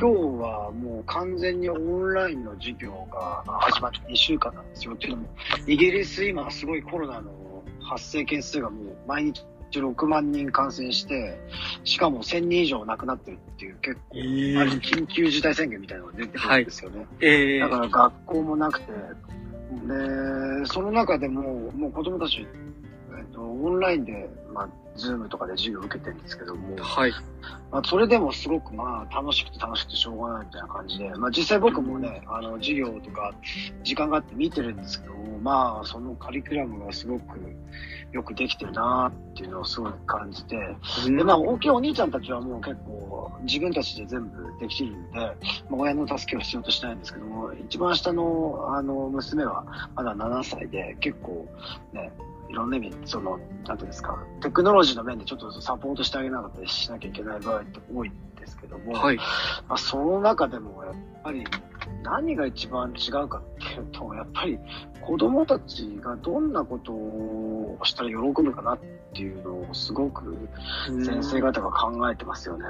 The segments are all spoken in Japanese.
今日はもう完全にオンラインの授業が始まって2週間なんですよ。っていうのも、イギリス今すごいコロナの発生件数がもう毎日6万人感染して、しかも1000人以上亡くなってるっていう結構、えある緊急事態宣言みたいなのが出てくるんですよね。ええだから学校もなくて、で、その中でも、もう子供たち、えっと、オンラインで、まあ、ズームとかで授業を受けてるんですけども、はい。まあ、それでもすごくまあ楽しくて楽しくてしょうがないみたいな感じで、まあ実際僕もね、あの授業とか時間があって見てるんですけど、まあそのカリキュラムがすごくよくできてるなっていうのをすごく感じて、でまあ大きいお兄ちゃんたちはもう結構自分たちで全部できてるんで、まあ、親の助けを必要としないんですけども、一番下のあの娘はまだ7歳で結構ね、いろんな意味、その、なんていうんですか、テクノロジーの面でちょっとサポートしてあげなかったりしなきゃいけない場合って多いんですけども、はい。まあ、その中でもやっぱり何が一番違うかっていうと、やっぱり子供たちがどんなことをしたら喜ぶかなっていうのをすごく先生方が考えてますよね。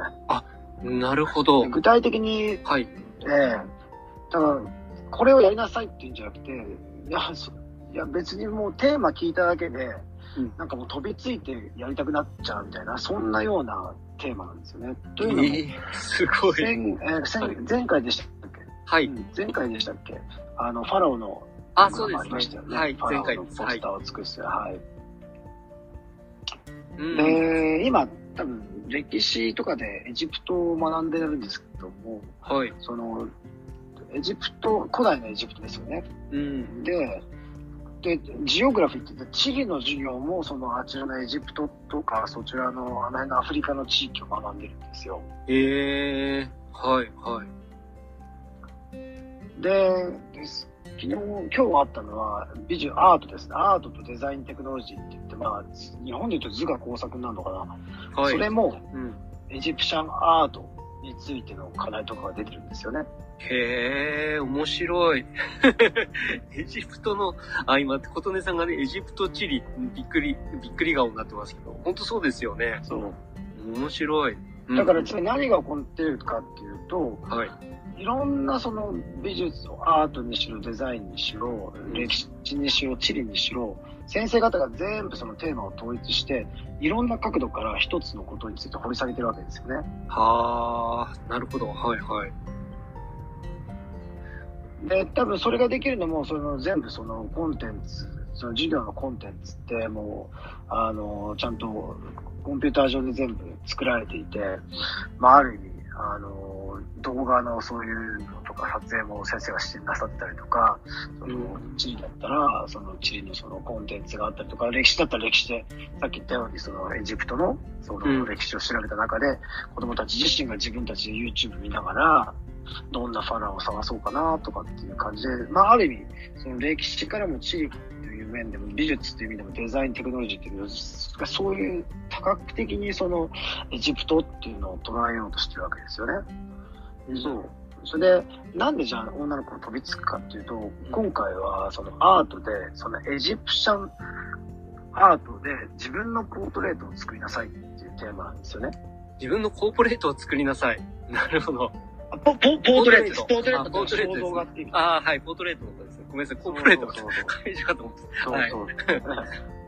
なるほど。具体的に、はい。ええだから、これをやりなさいっていうんじゃなくて、いや、そいや別にもうテーマ聞いただけで、うんなんかもう飛びついてやりたくなっちゃうみたいな、そんなようなテーマなんですよね。というのも、ええすごい。前えー前前回でしたっけ、はい。うん前回でしたっけ？あの、ファラオの、あ、そうありまでしたよね。すね。はい。前回です。はいのポスタ。ーを作って、はい。うんで、今、多分、歴史とかでエジプトを学んでるんですけども、はい。その、エジプト、古代のエジプトですよね。うん。で、で、ジオグラフィーって地理の授業も、その、あちらのエジプトとか、そちらの、あの辺のアフリカの地域を学んでるんですよ。ええはい、はい。で、です昨日、今日あったのは、美術、アートですね。アートとデザインテクノロジーって言って、まあ、日本で言うと図画工作になるのかな。はい。それも、うん。エジプシャンアートについての課題とかが出てるんですよね。へえ、面白い。エジプトの、あ、今、琴音さんがね、エジプト地理、びっくり、びっくり顔になってますけど、本当そうですよね。そう。面白い。うんだから、つまり何が起こってるかっていうと、はい。いろんなその美術、アートにしろ、デザインにしろ、歴史にしろ、地理にしろ、先生方が全部そのテーマを統一して、いろんな角度から一つのことについて掘り下げてるわけですよね。はあ、なるほど。はい、はい。で、多分それができるのも、その全部そのコンテンツ、その授業のコンテンツってもう、あの、ちゃんとコンピューター上で全部作られていて、まあある意味、あの、動画のそういうのとか撮影も先生がしてなさってたりとか、その地理だったら、その地理のそのコンテンツがあったりとか、歴史だったら歴史で、さっき言ったようにそのエジプトのそうん。の歴史を調べた中で、子供たち自身が自分たちで YouTube 見ながら、どんなファラオを探そうかなとかっていう感じで、まあある意味、その歴史からも地理という面でも美術という意味でもデザインテクノロジーっていうのそういう多角的にそのエジプトっていうのを捉えようとしてるわけですよね。そう。それで、なんでじゃあ女の子が飛びつくかっていうと、今回はそのアートで、そのエジプシャンアートで自分のポートレートを作りなさいっていうテーマなんですよね。自分のコーポレートを作りなさい。なるほど。あポポポートレート。ポートレーあトポートレートです像画っていう意味。ああ、はい、ポートレートのことですね。ごめんなさい、コーポレートがそうそうそう会社かと思ってた。そうはい。そう。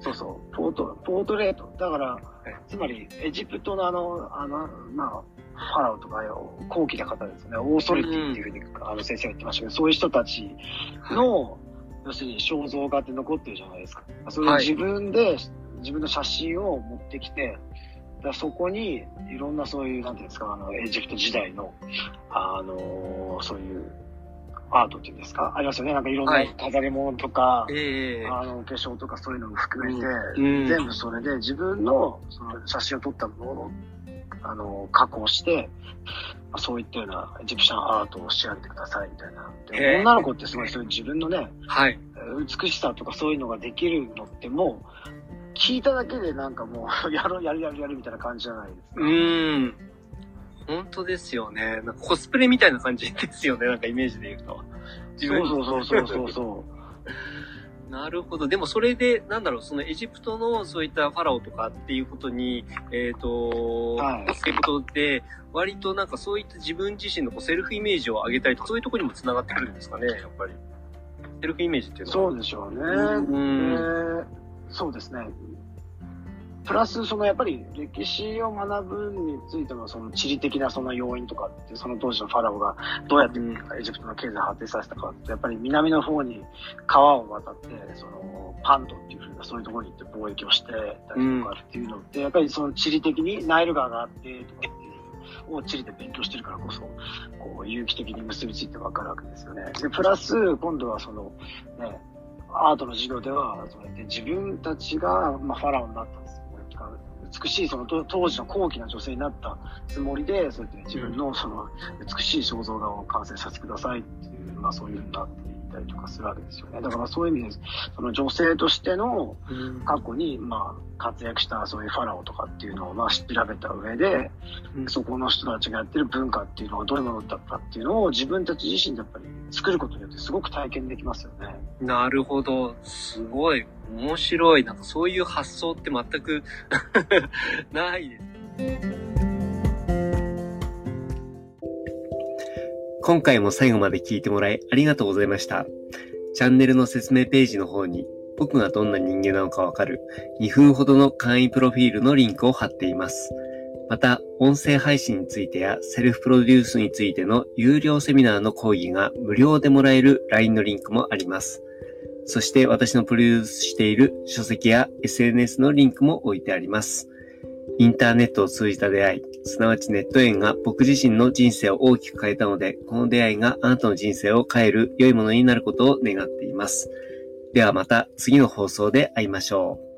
そうそう。ポート、ポートレート。だから、つまり、エジプトのあの、あの、まあ、ファラオとかよ、高貴な方ですね。オーソリティっていうふうに、あの先生が言ってましたけど、そういう人たちの、要するに肖像画って残ってるじゃないですか。それ自分で、自分の写真を持ってきて、だそこにいろんなそういう、なんていうんですか、あの、エジプト時代の、あのそういうアートっていうんですかありますよね。なんかいろんはない飾り物とか、ええあの、化粧とかそういうのも含めて、うん全部それで自分のその写真を撮ったものを、あの、加工して、まあそういったようなエジプシャンアートを仕上げてくださいみたいな。で女の子ってすごいそういう自分のね、はい。美しさとかそういうのができるのってもう、聞いただけでなんかもう、やろう、やるやるやるみたいな感じじゃないですか。うーん。本当ですよね。なんかコスプレみたいな感じですよね。なんかイメージで言うと。そうそうそうそうそうそ なるほど。でもそれで、なんだろう、そのエジプトのそういったファラオとかっていうことに、えっ、ー、と、はい、っていうことで、割となんかそういった自分自身のこうセルフイメージを上げたりとか、そういうところにも繋がってくるんですかね、やっぱり。セルフイメージっていうのは。そうでしょうね。うん、えー、そうですね。プラス、そのやっぱり歴史を学ぶについても、その地理的なその要因とかって、その当時のファラオがどうやってエジプトの経済を発展させたかって、やっぱり南の方に川を渡って、そのパントっていうふうなそういうところに行って貿易をしてたりとかっていうのって、やっぱりその地理的にナイル川があってとかを地理で勉強してるからこそ、こう有機的に結びついてわかるわけですよね。で、プラス、今度はその、ね、アートの授業では、そうやって自分たちが、まあ、ファラオになった美しいその当時の高貴な女性になったつもりで、そうやって自分のその美しい肖像画を完成させてくださいっていう、まあそういうふうになっていたりとかするわけですよね。だからそういう意味で、その女性としての過去に、まあ活躍したそういうファラオとかっていうのをまあ調べた上で、そこの人たちがやってる文化っていうのはどういうものだったっていうのを自分たち自身でやっぱり作ることによってすごく体験できますよね。なるほど。すごい。面白い。なんかそういう発想って全く ないです。今回も最後まで聞いてもらいありがとうございました。チャンネルの説明ページの方に僕がどんな人間なのかわかる2分ほどの簡易プロフィールのリンクを貼っています。また、音声配信についてやセルフプロデュースについての有料セミナーの講義が無料でもらえる LINE のリンクもあります。そして私のプロデュースしている書籍や SNS のリンクも置いてあります。インターネットを通じた出会い、すなわちネット縁が僕自身の人生を大きく変えたので、この出会いがあなたの人生を変える良いものになることを願っています。ではまた次の放送で会いましょう。